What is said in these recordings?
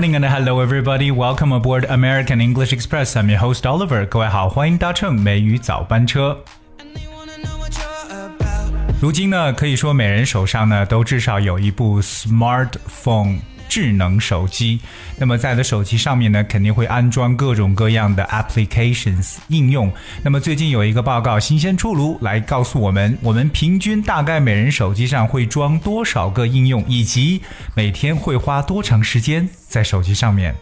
morning and hello everybody. Welcome aboard American English Express. I'm your host Oliver. 各位好，欢迎搭乘美语早班车。如今呢，可以说每人手上呢都至少有一部 smartphone 智能手机。那么在的手机上面呢，肯定会安装各种各样的 applications 应用。那么最近有一个报告新鲜出炉，来告诉我们，我们平均大概每人手机上会装多少个应用，以及每天会花多长时间在手机上面。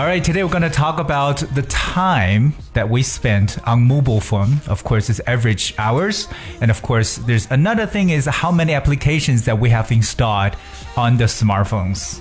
All right, today we're going to talk about the time that we spent on mobile phone. Of course, it's average hours, and of course, there's another thing is how many applications that we have installed on the smartphones.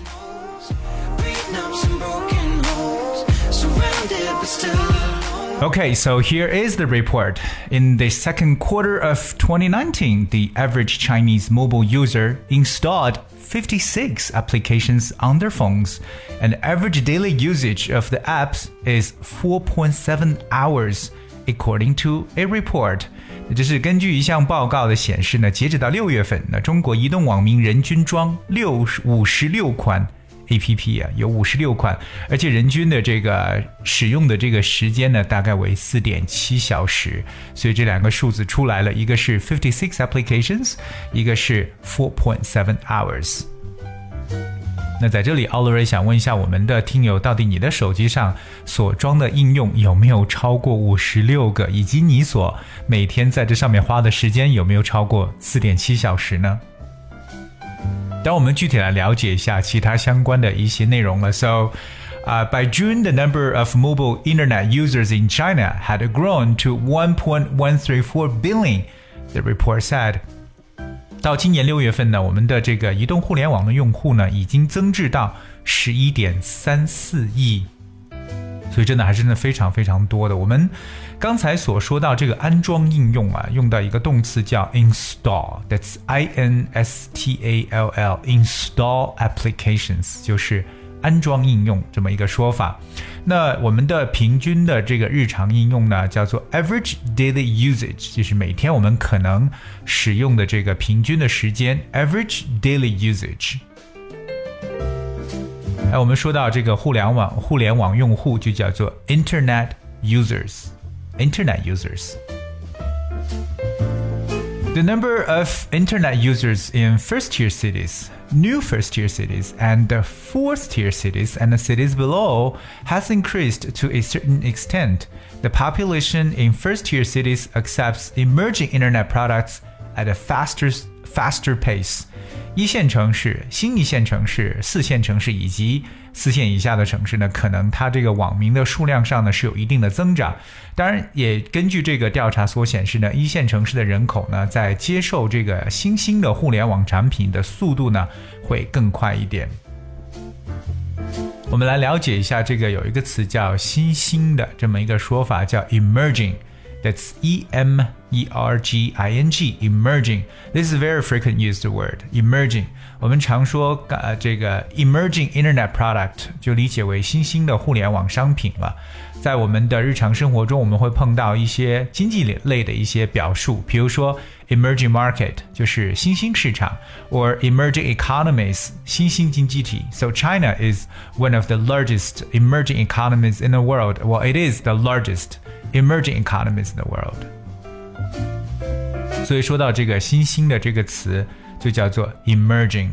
Okay, so here is the report. In the second quarter of 2019, the average Chinese mobile user installed 56 applications on their phones, and average daily usage of the apps is 4.7 hours, according to a report. 也就是根据一项报告的显示呢，截止到六月份，那中国移动网民人均装六五十六款 A P P 啊，有五十六款，而且人均的这个使用的这个时间呢，大概为四点七小时。所以这两个数字出来了，一个是 fifty six applications，一个是 four point seven hours。那在这里，奥乐瑞想问一下我们的听友，到底你的手机上所装的应用有没有超过五十六个，以及你所每天在这上面花的时间有没有超过四点七小时呢？当我们具体来了解一下其他相关的一些内容了。So, uh, by June, the number of mobile internet users in China had grown to 1.134 billion. The report said. 到今年六月份呢，我们的这个移动互联网的用户呢，已经增至到十一点三四亿。所以真的还是真的非常非常多的。我们刚才所说到这个安装应用啊，用到一个动词叫 install，that's I N S T A L L，install applications 就是安装应用这么一个说法。那我们的平均的这个日常应用呢，叫做 average daily usage，就是每天我们可能使用的这个平均的时间，average daily usage。哎，我们说到这个互联网互联网用户就叫做 Internet users，Internet users。The number of Internet users in first-tier cities, new first-tier cities, and the fourth-tier cities and the cities below has increased to a certain extent. The population in first-tier cities accepts emerging Internet products at a faster faster pace. 一线城市、新一线城市、四线城市以及四线以下的城市呢，可能它这个网民的数量上呢是有一定的增长。当然，也根据这个调查所显示呢，一线城市的人口呢，在接受这个新兴的互联网产品的速度呢，会更快一点。我们来了解一下这个有一个词叫新兴的这么一个说法，叫 emerging。That's E M E R G I N G, emerging. This is a very frequent used word, emerging. 我们常说呃这个 emerging internet product 就理解为新兴的互联网商品了。在我们的日常生活中，我们会碰到一些经济类的一些表述，比如说 emerging market 就是新兴市场，or emerging economies 新兴经济体。So China is one of the largest emerging economies in the world. Well, it is the largest emerging economies in the world. 所以说到这个新兴的这个词，就叫做 emerging。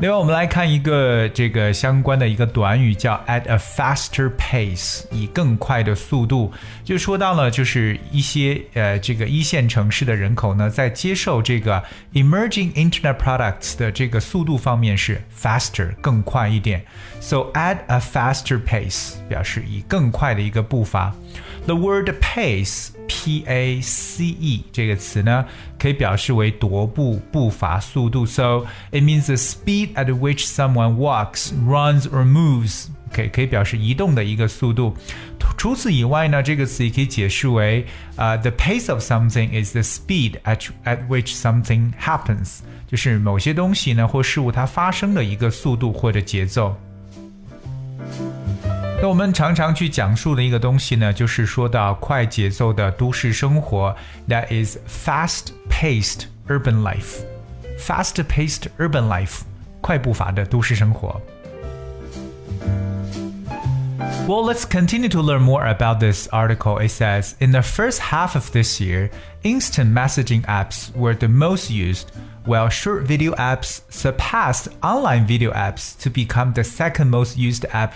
另外，我们来看一个这个相关的一个短语，叫 at a faster pace，以更快的速度。就说到了，就是一些呃这个一线城市的人口呢，在接受这个 emerging internet products 的这个速度方面是 faster 更快一点。So at a faster pace 表示以更快的一个步伐。The word pace P A C E 这个词呢，可以表示为踱步、步伐、速度。So it means the speed at which someone walks, runs or moves. OK，可以表示移动的一个速度。除此以外呢，这个词也可以解释为，呃、uh,，the pace of something is the speed at at which something happens，就是某些东西呢或事物它发生的一个速度或者节奏。 那我们常常去讲述的一个东西呢，就是说到快节奏的都市生活，that is fast-paced urban life。fast-paced urban life，快步伐的都市生活。Well, let's continue to learn more about this article. It says In the first half of this year, instant messaging apps were the most used, while short video apps surpassed online video apps to become the second most used app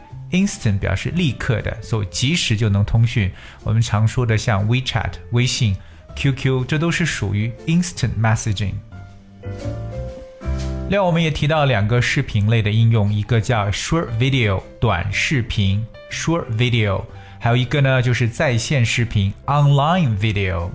instant 表示立刻的，所以即时就能通讯。我们常说的像 WeChat 微信、QQ，这都是属于 instant messaging。另外，我们也提到两个视频类的应用，一个叫 short video 短视频 short video。还有一个呢，就是在线视频 online video。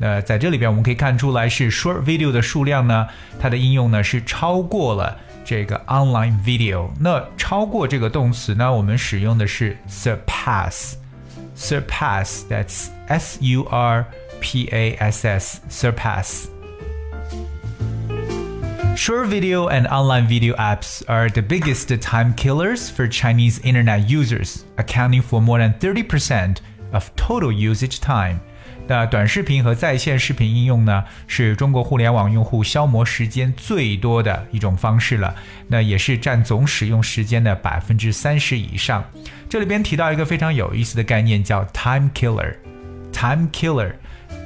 那在这里边我们可以看出来，是 short video 的数量呢，它的应用呢是超过了这个 online video。那超过这个动词呢，我们使用的是 surpass。surpass，that's S U R P A S S，surpass。Short video and online video apps are the biggest time killers for Chinese internet users, accounting for more than 30% of total usage time. 那短视频和在线视频应用呢，是中国互联网用户消磨时间最多的一种方式了。那也是占总使用时间的百分之三十以上。这里边提到一个非常有意思的概念，叫 time killer。time killer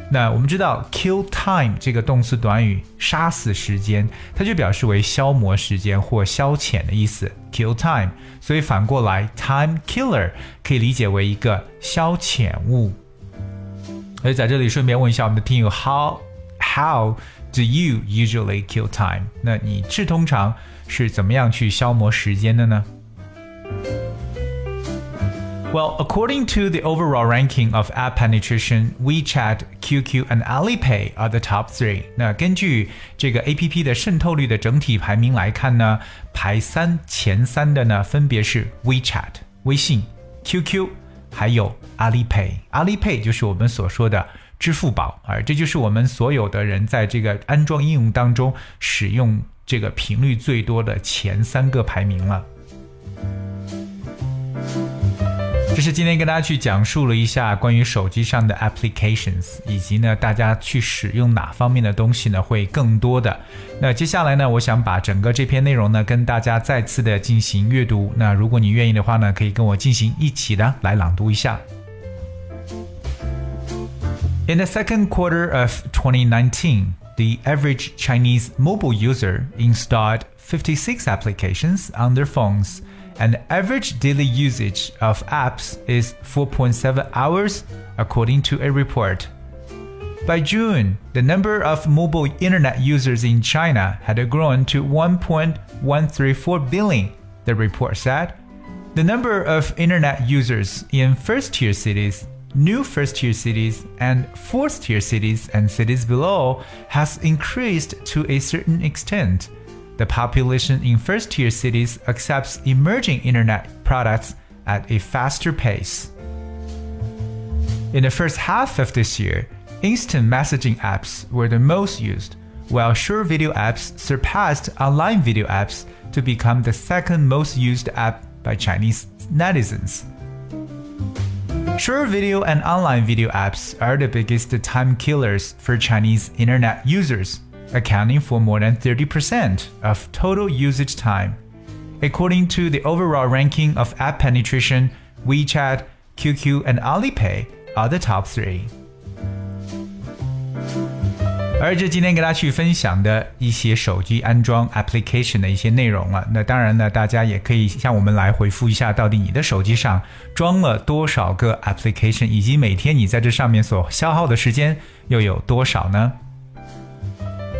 那我们知道 kill time 这个动词短语杀死时间，它就表示为消磨时间或消遣的意思。kill time，所以反过来 time killer 可以理解为一个消遣物。所以在这里顺便问一下我们的听友，how how do you usually kill time？那你是通常是怎么样去消磨时间的呢？Well, according to the overall ranking of app penetration, WeChat, QQ, and Alipay are the top three. 那根据这个 APP 的渗透率的整体排名来看呢，排三前三的呢分别是 WeChat 微信、QQ，还有 Alipay。Alipay 就是我们所说的支付宝，而这就是我们所有的人在这个安装应用当中使用这个频率最多的前三个排名了。这是今天跟大家去讲述了一下关于手机上的 applications，以及呢大家去使用哪方面的东西呢会更多的。那接下来呢，我想把整个这篇内容呢跟大家再次的进行阅读。那如果你愿意的话呢，可以跟我进行一起的来朗读一下。In the second quarter of 2019, the average Chinese mobile user installed 56 applications on their phones and average daily usage of apps is 4.7 hours, according to a report. By June, the number of mobile internet users in China had grown to 1.134 billion, the report said. The number of internet users in first tier cities, new first tier cities, and fourth tier cities and cities below has increased to a certain extent the population in first tier cities accepts emerging internet products at a faster pace. In the first half of this year, instant messaging apps were the most used, while short video apps surpassed online video apps to become the second most used app by Chinese netizens. Short video and online video apps are the biggest time killers for Chinese internet users accounting for more than 30% of total usage time. According to the overall ranking of app penetration, WeChat, QQ, and Alipay are the top three. 而这今天给大家去分享的一些手机安装 application 的一些内容了。那当然呢，大家也可以向我们来回复一下，到底你的手机上装了多少个 application，以及每天你在这上面所消耗的时间又有多少呢？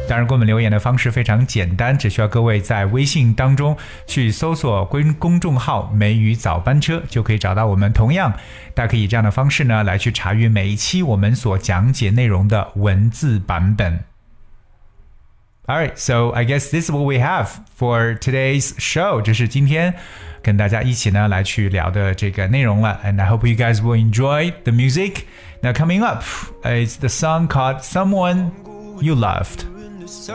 当然，给我们留言的方式非常简单，只需要各位在微信当中去搜索公公众号“美语早班车”，就可以找到我们。同样，大家可以以这样的方式呢来去查阅每一期我们所讲解内容的文字版本。All right, so I guess this is what we have for today's show. 这是今天跟大家一起呢来去聊的这个内容了。And I hope you guys will enjoy the music. Now coming up, uh, is the song called "Someone You Loved."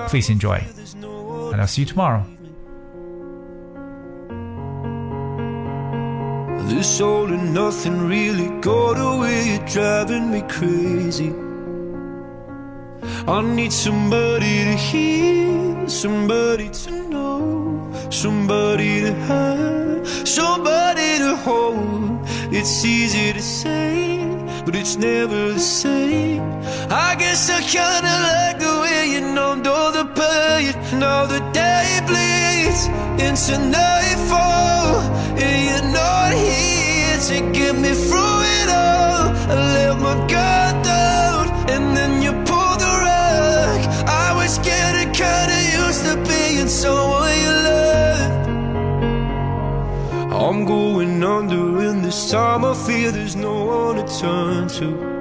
Please enjoy, and I'll see you tomorrow. This all and nothing really got away, you're driving me crazy. I need somebody to hear, somebody to know, somebody to have, somebody to hold. It's easy to say, but it's never the same. I guess I kinda like Now the day bleeds into nightfall, and you're not here to get me through it all. I let my guard down, and then you pulled the rug. I was getting kinda used to being someone you loved. I'm going under, and this time I fear there's no one to turn to.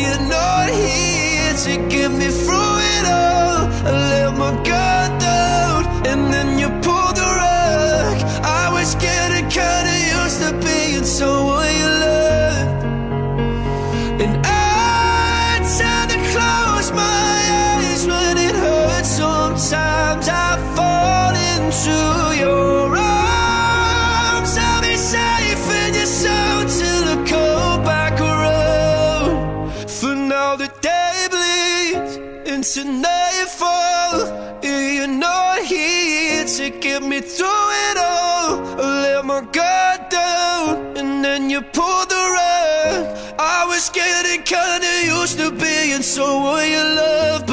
to get me through it all. I let my guard down, and then you pulled the rug. I was getting kinda used to being someone you loved. And I tend to close my eyes when it hurts. Sometimes I fall into your arms. I'll be safe in your sound till I come back around. For now the day into nightfall. and You're not here to get me through it all. I let my guard down, and then you pulled the rug. I was getting kinda used to being someone you love,